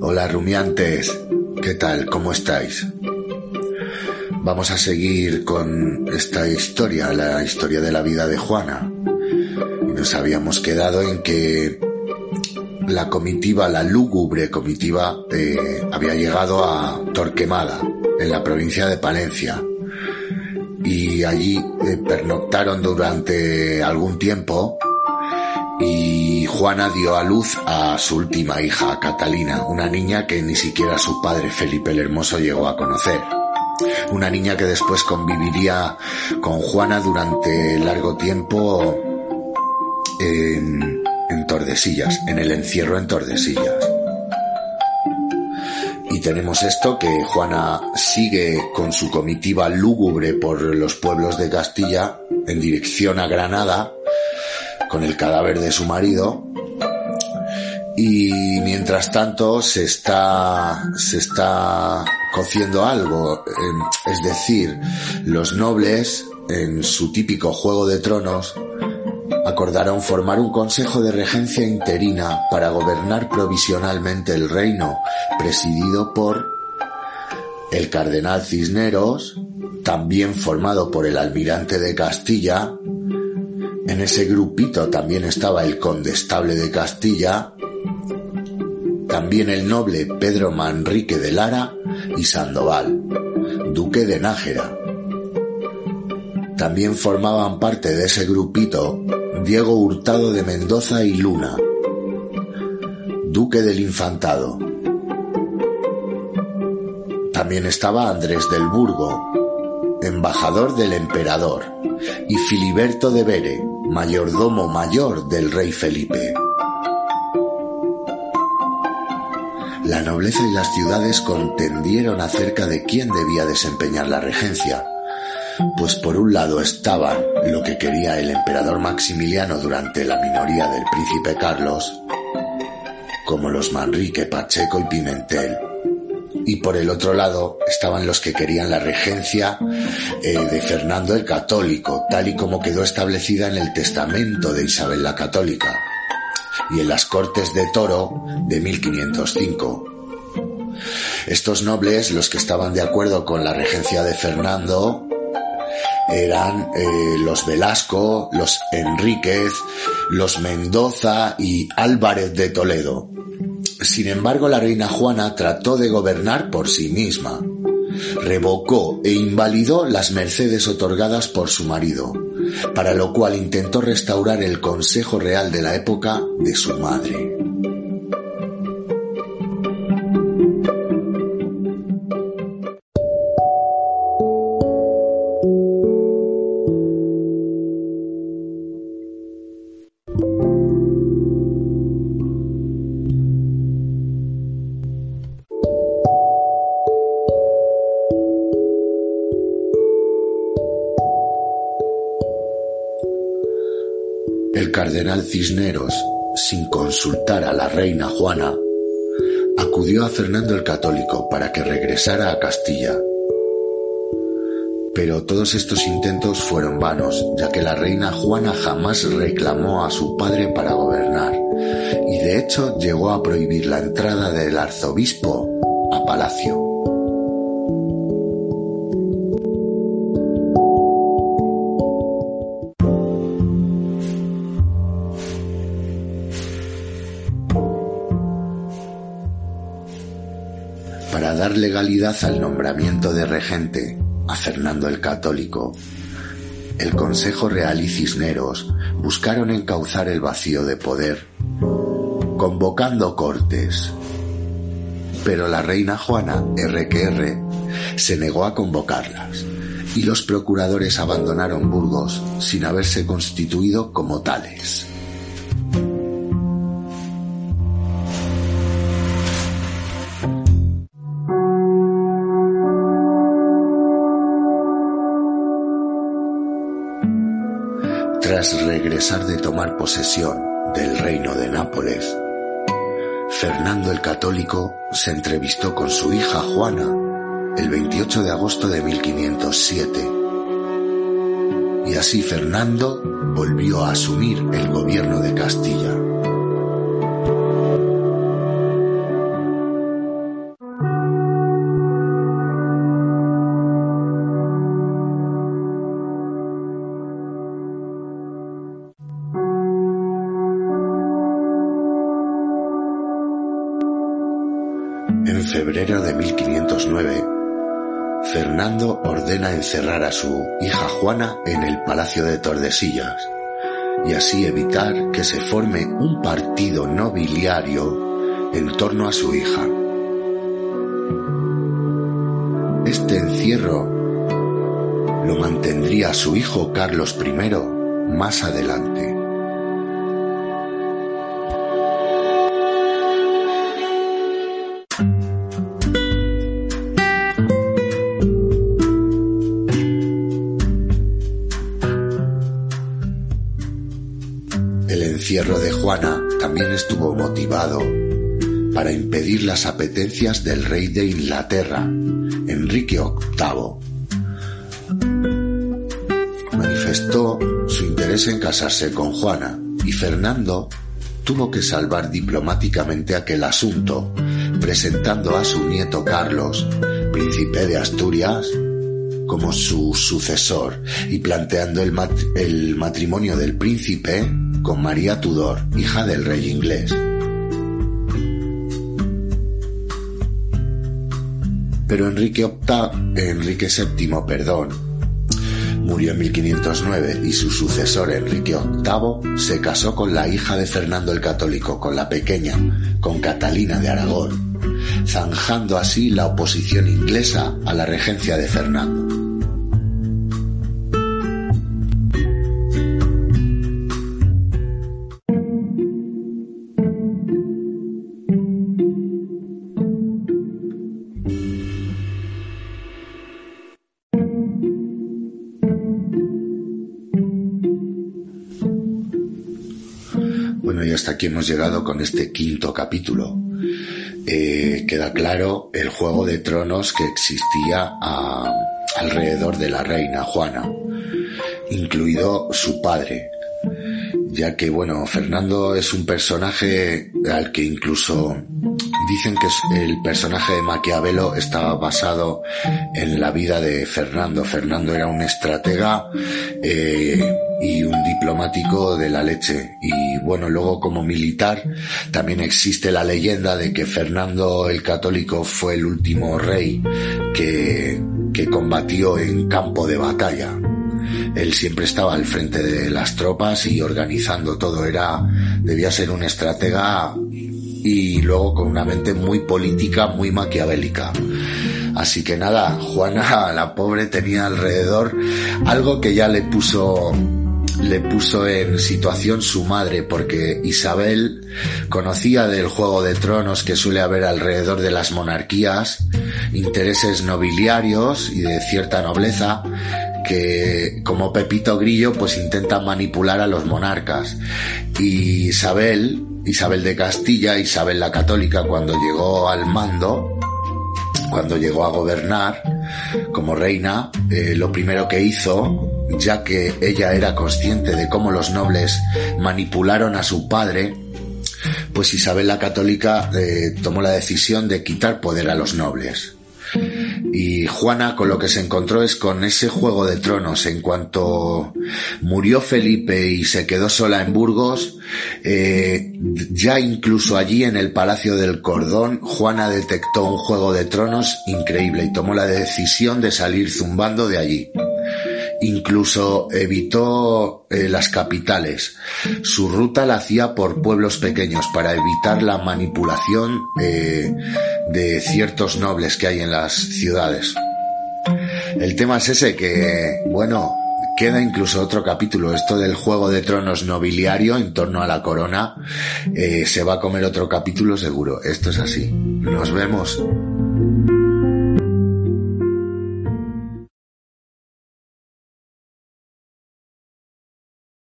Hola rumiantes, ¿qué tal? ¿Cómo estáis? Vamos a seguir con esta historia, la historia de la vida de Juana. Nos habíamos quedado en que la comitiva, la lúgubre comitiva, eh, había llegado a Torquemada, en la provincia de Palencia. Y allí eh, pernoctaron durante algún tiempo y Juana dio a luz a su última hija, Catalina, una niña que ni siquiera su padre Felipe el Hermoso llegó a conocer. Una niña que después conviviría con Juana durante largo tiempo en, Tordesillas, en el encierro en Tordesillas. Y tenemos esto que Juana sigue con su comitiva lúgubre por los pueblos de Castilla en dirección a Granada con el cadáver de su marido. Y mientras tanto se está se está cociendo algo, es decir, los nobles, en su típico juego de tronos, acordaron formar un consejo de regencia interina para gobernar provisionalmente el reino, presidido por el cardenal Cisneros, también formado por el almirante de Castilla, en ese grupito también estaba el condestable de Castilla, también el noble Pedro Manrique de Lara y Sandoval, duque de Nájera. También formaban parte de ese grupito Diego Hurtado de Mendoza y Luna, duque del Infantado. También estaba Andrés del Burgo, embajador del emperador, y Filiberto de Bere, mayordomo mayor del rey Felipe. La nobleza y las ciudades contendieron acerca de quién debía desempeñar la regencia, pues por un lado estaban lo que quería el emperador Maximiliano durante la minoría del príncipe Carlos, como los Manrique, Pacheco y Pimentel, y por el otro lado estaban los que querían la regencia eh, de Fernando el Católico, tal y como quedó establecida en el testamento de Isabel la Católica y en las Cortes de Toro de 1505. Estos nobles, los que estaban de acuerdo con la regencia de Fernando, eran eh, los Velasco, los Enríquez, los Mendoza y Álvarez de Toledo. Sin embargo, la reina Juana trató de gobernar por sí misma. Revocó e invalidó las mercedes otorgadas por su marido, para lo cual intentó restaurar el Consejo Real de la época de su madre. Cardenal Cisneros, sin consultar a la reina Juana, acudió a Fernando el Católico para que regresara a Castilla. Pero todos estos intentos fueron vanos, ya que la reina Juana jamás reclamó a su padre para gobernar, y de hecho llegó a prohibir la entrada del arzobispo a palacio. Dar legalidad al nombramiento de regente a Fernando el Católico, el Consejo Real y Cisneros buscaron encauzar el vacío de poder, convocando cortes. Pero la reina Juana, RQR, se negó a convocarlas y los procuradores abandonaron Burgos sin haberse constituido como tales. Tras regresar de tomar posesión del reino de Nápoles, Fernando el Católico se entrevistó con su hija Juana el 28 de agosto de 1507. y así Fernando volvió a asumir el gobierno de Castilla. En febrero de 1509, Fernando ordena encerrar a su hija Juana en el Palacio de Tordesillas y así evitar que se forme un partido nobiliario en torno a su hija. Este encierro lo mantendría su hijo Carlos I más adelante. Encierro de Juana también estuvo motivado para impedir las apetencias del rey de Inglaterra, Enrique VIII. Manifestó su interés en casarse con Juana y Fernando tuvo que salvar diplomáticamente aquel asunto, presentando a su nieto Carlos, príncipe de Asturias, como su sucesor y planteando el, el matrimonio del príncipe con María Tudor, hija del rey inglés. Pero Enrique VIII, Enrique VII, perdón, murió en 1509 y su sucesor Enrique VIII se casó con la hija de Fernando el Católico, con la pequeña, con Catalina de Aragón, zanjando así la oposición inglesa a la regencia de Fernando. Aquí hemos llegado con este quinto capítulo. Eh, queda claro el juego de tronos que existía a, alrededor de la reina Juana, incluido su padre, ya que, bueno, Fernando es un personaje al que incluso dicen que el personaje de Maquiavelo estaba basado en la vida de Fernando. Fernando era un estratega eh, y un diplomático de la leche. Y bueno, luego como militar también existe la leyenda de que Fernando el Católico fue el último rey que, que combatió en campo de batalla. Él siempre estaba al frente de las tropas y organizando todo. Era, debía ser un estratega y luego con una mente muy política, muy maquiavélica. Así que nada, Juana, la pobre, tenía alrededor algo que ya le puso le puso en situación su madre porque Isabel conocía del juego de tronos que suele haber alrededor de las monarquías, intereses nobiliarios y de cierta nobleza que como Pepito Grillo pues intenta manipular a los monarcas. Y Isabel, Isabel de Castilla, Isabel la Católica cuando llegó al mando, cuando llegó a gobernar como reina, eh, lo primero que hizo ya que ella era consciente de cómo los nobles manipularon a su padre, pues Isabel la Católica eh, tomó la decisión de quitar poder a los nobles. Y Juana con lo que se encontró es con ese juego de tronos. En cuanto murió Felipe y se quedó sola en Burgos, eh, ya incluso allí en el Palacio del Cordón, Juana detectó un juego de tronos increíble y tomó la decisión de salir zumbando de allí. Incluso evitó eh, las capitales. Su ruta la hacía por pueblos pequeños para evitar la manipulación eh, de ciertos nobles que hay en las ciudades. El tema es ese que, bueno, queda incluso otro capítulo. Esto del juego de tronos nobiliario en torno a la corona eh, se va a comer otro capítulo seguro. Esto es así. Nos vemos.